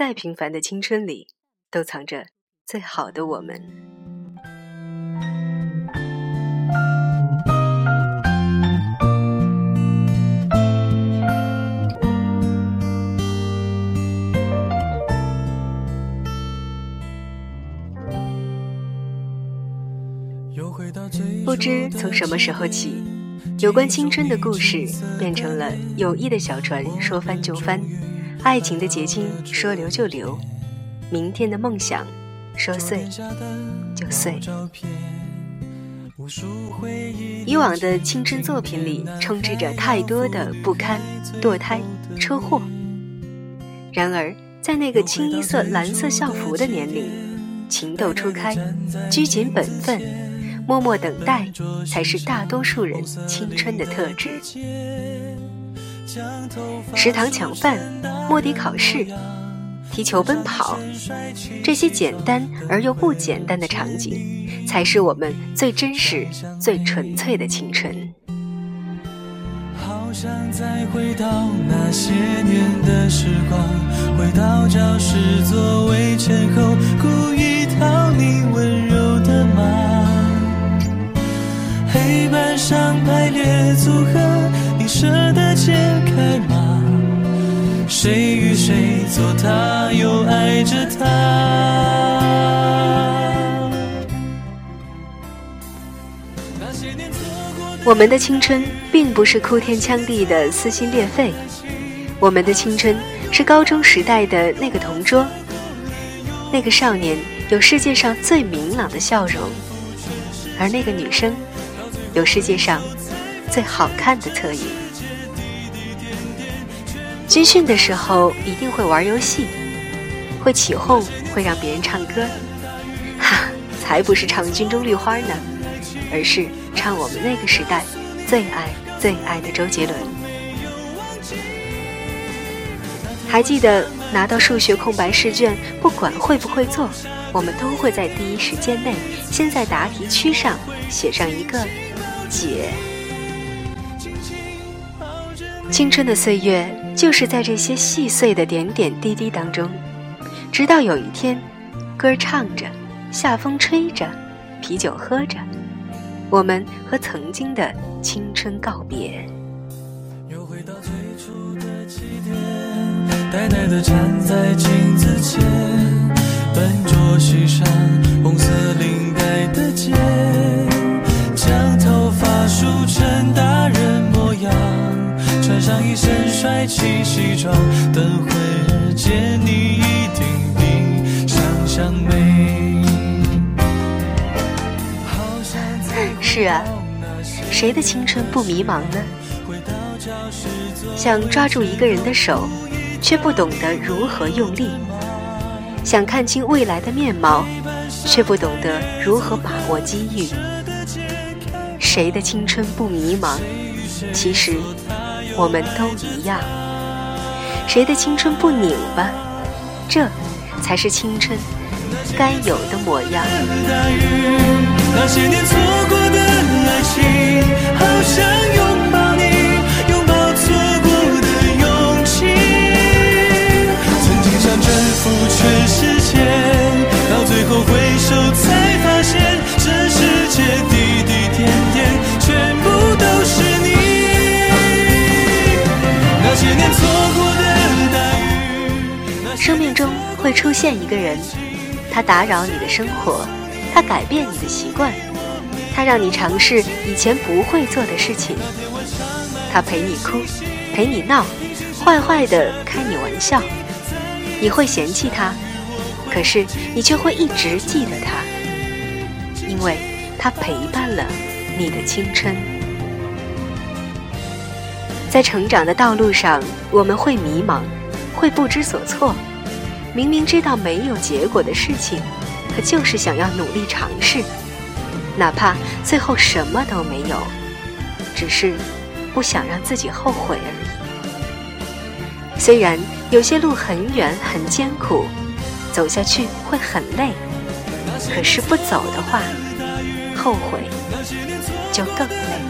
再平凡的青春里，都藏着最好的我们。不知从什么时候起，有关青春的故事变成了友谊的小船说翻就翻，爱情的结晶说留就留，明天的梦想说碎就碎。以往的青春作品里充斥着太多的不堪、堕胎、车祸，然而在那个清一色蓝色校服的年龄，情窦初开，拘谨本分。默默等待，才是大多数人青春的特质。食堂抢饭、摸底考试、踢球奔跑，这些简单而又不简单的场景，才是我们最真实、最纯粹的青春。好想再回到那些年的时光，回到教室座位前后，故意讨你谁与谁做他，又爱着他？我们的青春并不是哭天抢地的撕心裂肺，我们的青春是高中时代的那个同桌，那个少年有世界上最明朗的笑容，而那个女生。有世界上最好看的侧影。军训的时候一定会。玩游戏，会。起哄，会让别人唱歌。哈，才不是唱军中绿花呢，而是唱我们那个时代最爱最爱的周杰伦。还记得拿到数学空白试卷，不管会不会。做，我们都会。在第一时间内，先在答题区上写上一个。解，青春的岁月就是在这些细碎的点点滴滴当中，直到有一天，歌唱着，夏风吹着，啤酒喝着，我们和曾经的青春告别。又回到最初的起点，呆呆地站在镜子前，笨拙系上红色帅气西装，等会儿见你一定比想象美。是啊，谁的青春不迷茫呢？想抓住一个人的手，却不懂得如何用力；想看清未来的面貌，却不懂得如何把握机遇。谁的青春不迷茫？其实我们都一样。谁的青春不拧巴？这才是青春该有的模样。那些年错生命中会出现一个人，他打扰你的生活，他改变你的习惯，他让你尝试以前不会做的事情，他陪你哭，陪你闹，坏坏的开你玩笑。你会嫌弃他，可是你却会一直记得他，因为他陪伴了你的青春。在成长的道路上，我们会迷茫，会不知所措。明明知道没有结果的事情，可就是想要努力尝试，哪怕最后什么都没有，只是不想让自己后悔而已。虽然有些路很远很艰苦，走下去会很累，可是不走的话，后悔就更累。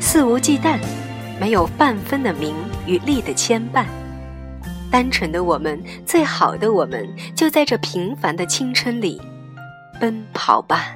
肆无忌惮，没有半分的名与利的牵绊。单纯的我们，最好的我们，就在这平凡的青春里奔跑吧。